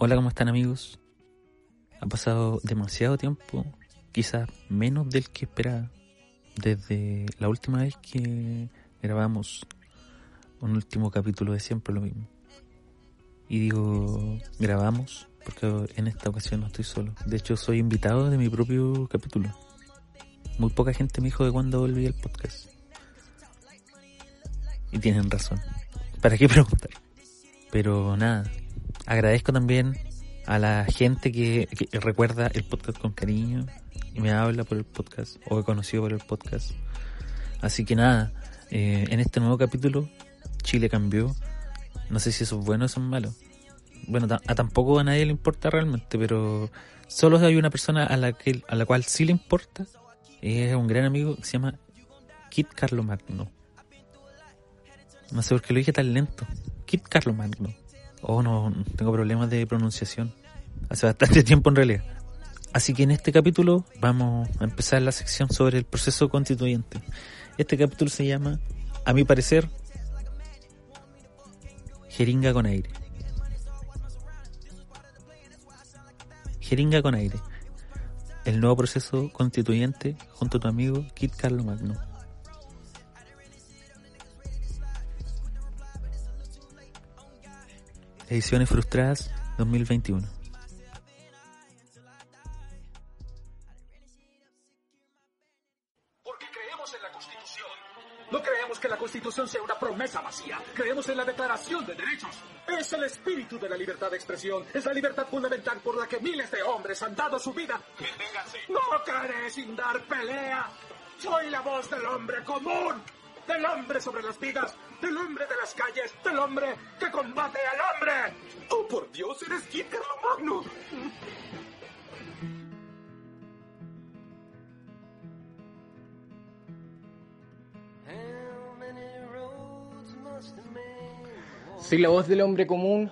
Hola, ¿cómo están amigos? Ha pasado demasiado tiempo, quizás menos del que esperaba, desde la última vez que grabamos un último capítulo de Siempre lo mismo. Y digo, grabamos, porque en esta ocasión no estoy solo. De hecho, soy invitado de mi propio capítulo. Muy poca gente me dijo de cuándo volví al podcast. Y tienen razón. ¿Para qué preguntar? Pero nada, agradezco también a la gente que, recuerda el podcast con cariño y me habla por el podcast o he conocido por el podcast. Así que nada, eh, en este nuevo capítulo Chile cambió. No sé si eso es bueno o eso es malo. Bueno, a tampoco a nadie le importa realmente, pero solo hay una persona a la que a la cual sí le importa. Es un gran amigo que se llama Kit Carlo Magno. No sé por qué lo dije tan lento. Kit Carlo Magno. Oh, no, tengo problemas de pronunciación. Hace bastante tiempo en realidad. Así que en este capítulo vamos a empezar la sección sobre el proceso constituyente. Este capítulo se llama, a mi parecer, Jeringa con aire. Jeringa con aire. El nuevo proceso constituyente junto a tu amigo Kit Carlo Magno. Ediciones Frustradas 2021. Porque creemos en la Constitución. No creemos que la Constitución sea una promesa vacía. Creemos en la Declaración de Derechos. Es el espíritu de la libertad de expresión. Es la libertad fundamental por la que miles de hombres han dado su vida. No caeré sin dar pelea. Soy la voz del hombre común. Del hombre sobre las vidas. Del hombre de las calles. Del hombre que combate al hombre. ¡Oh, por Dios! ¡Eres Kid Magno! Soy la voz del hombre común,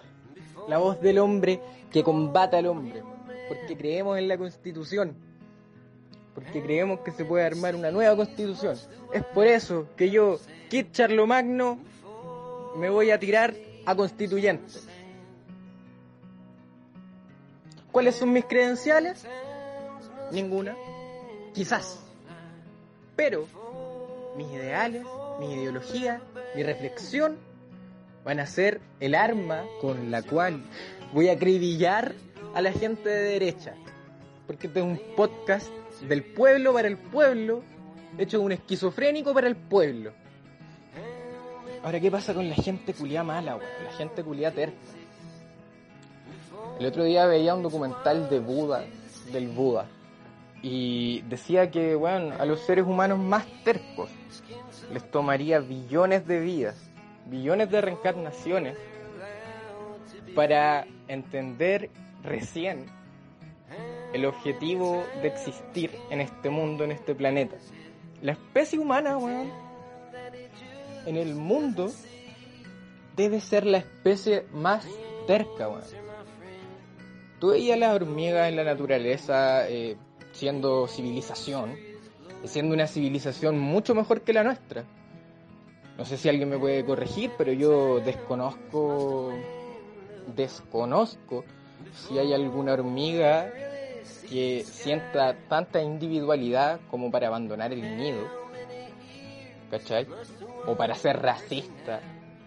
la voz del hombre que combata al hombre, porque creemos en la constitución, porque creemos que se puede armar una nueva constitución. Es por eso que yo, Kit Charlomagno, me voy a tirar a constituyente. ¿Cuáles son mis credenciales? Ninguna. Quizás. Pero mis ideales, mi ideología, mi reflexión van a ser el arma con la cual voy a acribillar a la gente de derecha. Porque este es un podcast del pueblo para el pueblo, hecho un esquizofrénico para el pueblo. Ahora, ¿qué pasa con la gente culiá mala, weón? La gente culiá terca. El otro día veía un documental de Buda, del Buda, y decía que, bueno, a los seres humanos más tercos les tomaría billones de vidas, billones de reencarnaciones para entender recién el objetivo de existir en este mundo, en este planeta. La especie humana, weón, en el mundo debe ser la especie más terca, weón. Tú veías las hormigas en la naturaleza eh, siendo civilización, siendo una civilización mucho mejor que la nuestra. No sé si alguien me puede corregir, pero yo desconozco, desconozco si hay alguna hormiga que sienta tanta individualidad como para abandonar el nido, ¿cachai? O para ser racista,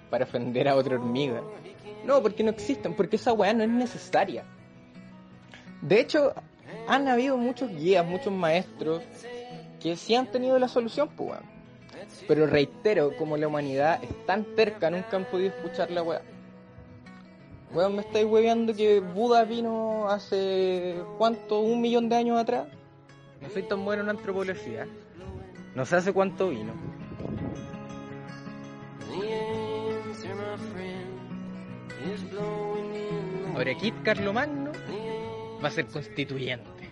para ofender a otra hormiga. No, porque no existen, porque esa weá no es necesaria. De hecho, han habido muchos guías, muchos maestros que sí han tenido la solución, pues. Pero reitero, como la humanidad es tan terca, nunca han podido escuchar la weá. Weón, me estáis hueveando que Buda vino hace, ¿cuánto? ¿Un millón de años atrás? No soy tan bueno en antropología. No sé hace cuánto vino. Ahora Kit Carlomagno va a ser constituyente.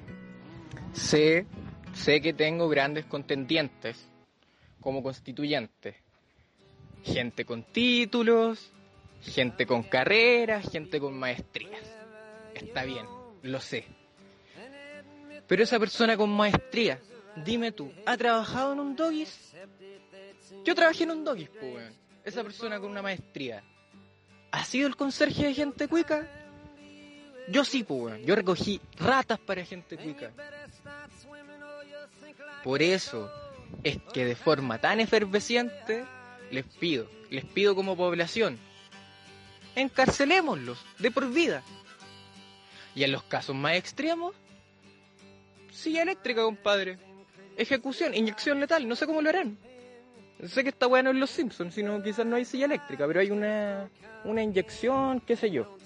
Sé, sé que tengo grandes contendientes como constituyente. Gente con títulos, gente con carreras, gente con maestrías. Está bien, lo sé. Pero esa persona con maestría, dime tú, ¿ha trabajado en un doggies? Yo trabajé en un doggies, pues, weón. Esa persona con una maestría. ¿Ha sido el conserje de gente cuica? Yo sí, pues, weón. Yo recogí ratas para gente cuica. Por eso es que de forma tan efervesciente les pido, les pido como población, encarcelémoslos de por vida. Y en los casos más extremos, silla eléctrica, compadre. Ejecución, inyección letal, no sé cómo lo harán. Sé que está bueno en los Simpsons, sino quizás no hay silla eléctrica, pero hay una, una inyección, qué sé yo.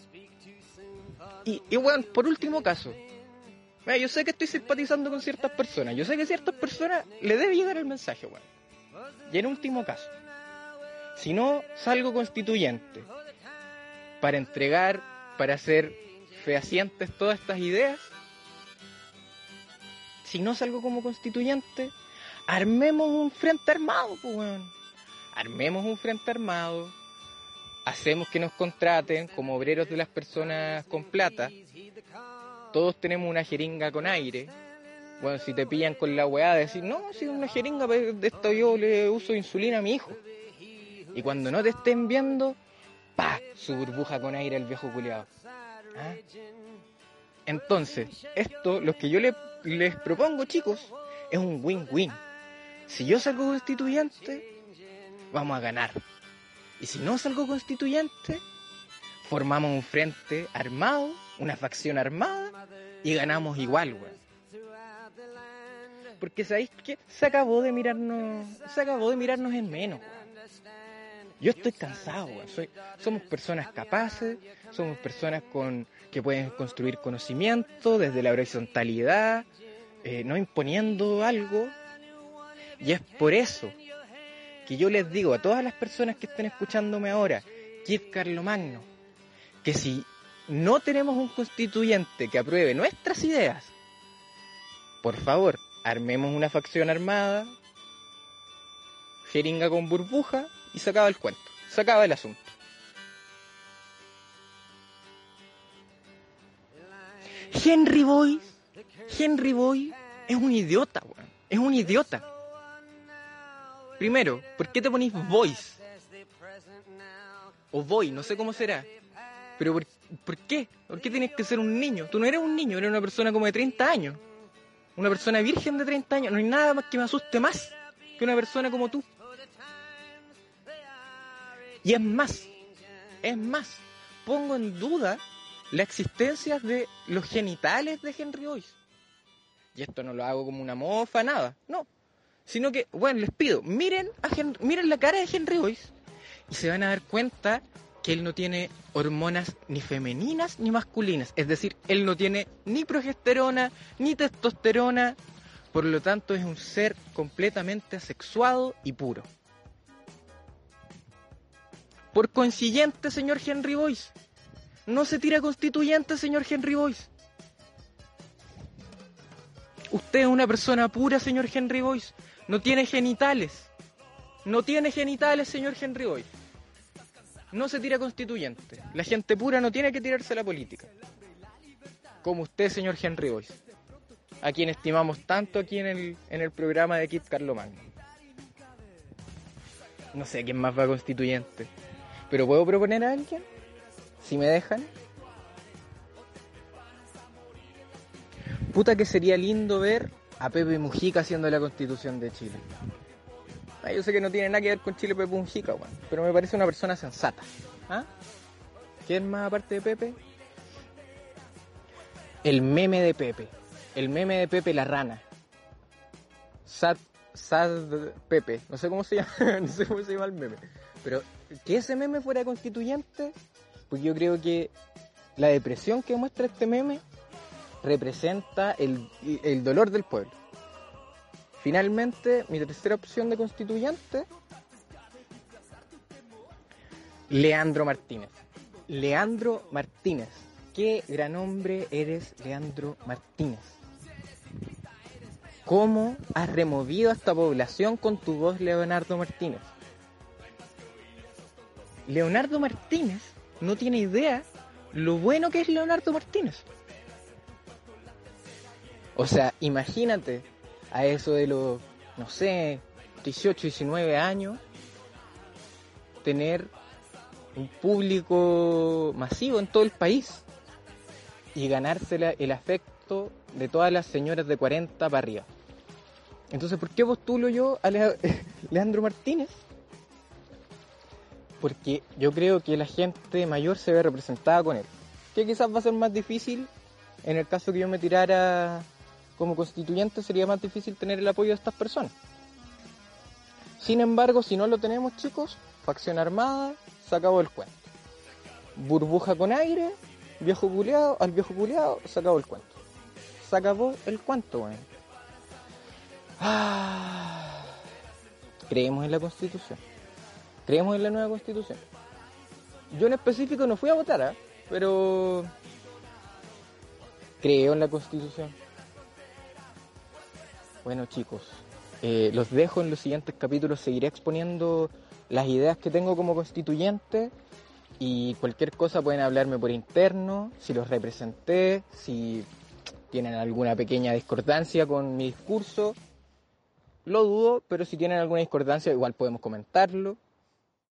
Y, y bueno, por último caso, Mira, yo sé que estoy simpatizando con ciertas personas, yo sé que a ciertas personas le debe llegar el mensaje, weón. Y en último caso, si no salgo constituyente para entregar, para hacer fehacientes todas estas ideas, si no salgo como constituyente, armemos un frente armado, pues, weón. Armemos un frente armado, hacemos que nos contraten como obreros de las personas con plata. Todos tenemos una jeringa con aire. Bueno, si te pillan con la weá de decir, no, si es una jeringa, pues, de esto yo le uso insulina a mi hijo. Y cuando no te estén viendo, pa, su burbuja con aire al viejo culiado. ¿Ah? Entonces, esto, lo que yo le- les propongo, chicos, es un win-win. Si yo salgo constituyente, vamos a ganar. Y si no salgo constituyente, formamos un frente armado, una facción armada, y ganamos igual, weón. Porque sabéis que se acabó de mirarnos, se acabó de mirarnos en menos, weón. Yo estoy cansado. Soy- somos personas capaces, somos personas con que pueden construir conocimiento desde la horizontalidad, eh, no imponiendo algo. Y es por eso que yo les digo a todas las personas que estén escuchándome ahora, Kid Carlomagno, que si no tenemos un constituyente que apruebe nuestras ideas, por favor, armemos una facción armada, jeringa con burbuja y se acaba el cuento, se acaba el asunto. Henry Boy, Henry Boy es un idiota, weón. Es un idiota. Primero, ¿por qué te ponís voice? O boy, no sé cómo será. Pero ¿por, por qué? ¿Por qué tienes que ser un niño? Tú no eres un niño, eres una persona como de 30 años. Una persona virgen de 30 años. No hay nada más que me asuste más que una persona como tú. Y es más, es más, pongo en duda la existencia de los genitales de Henry Boyce. Y esto no lo hago como una mofa, nada, no. Sino que, bueno, les pido, miren, a Hen- miren la cara de Henry Boyce y se van a dar cuenta que él no tiene hormonas ni femeninas ni masculinas. Es decir, él no tiene ni progesterona ni testosterona. Por lo tanto, es un ser completamente asexuado y puro. Por consiguiente, señor Henry Boyce, no se tira constituyente, señor Henry Boyce. Usted es una persona pura, señor Henry Boyce. No tiene genitales. No tiene genitales, señor Henry Boyce. No se tira constituyente. La gente pura no tiene que tirarse a la política. Como usted, señor Henry Boyce. A quien estimamos tanto aquí en el, en el programa de Kit Carlomagno. No sé quién más va constituyente. Pero ¿puedo proponer a alguien? Si me dejan. Puta que sería lindo ver a Pepe Mujica haciendo la constitución de Chile. Ah, yo sé que no tiene nada que ver con Chile Pepe Mujica, weón, pero me parece una persona sensata. ¿Ah? ¿Quién más aparte de Pepe? El meme de Pepe. El meme de Pepe la rana. Sad, sad Pepe. No sé cómo se llama, no sé cómo se llama el meme. Pero que ese meme fuera constituyente, pues yo creo que la depresión que muestra este meme representa el, el dolor del pueblo. Finalmente, mi tercera opción de constituyente, Leandro Martínez. Leandro Martínez. qué gran hombre eres, Leandro Martínez. ¿Cómo has removido a esta población con tu voz, Leonardo Martínez? Leonardo Martínez no tiene idea lo bueno que es Leonardo Martínez. O sea, imagínate a eso de los, no sé, 18, 19 años, tener un público masivo en todo el país y ganársela el afecto de todas las señoras de 40 para arriba. Entonces, ¿por qué postulo yo a Le- Leandro Martínez? Porque yo creo que la gente mayor se ve representada con él. Que quizás va a ser más difícil, en el caso que yo me tirara como constituyente, sería más difícil tener el apoyo de estas personas. Sin embargo, si no lo tenemos, chicos, facción armada, se acabó el cuento. Burbuja con aire, viejo culeado, al viejo culeado, se acabó el cuento. Se acabó el cuento, weón. Ah. Creemos en la constitución. Creemos en la nueva constitución. Yo en específico no fui a votar, ¿ah? pero creo en la constitución. Bueno chicos, eh, los dejo en los siguientes capítulos, seguiré exponiendo las ideas que tengo como constituyente y cualquier cosa pueden hablarme por interno, si los representé, si tienen alguna pequeña discordancia con mi discurso, lo dudo, pero si tienen alguna discordancia igual podemos comentarlo.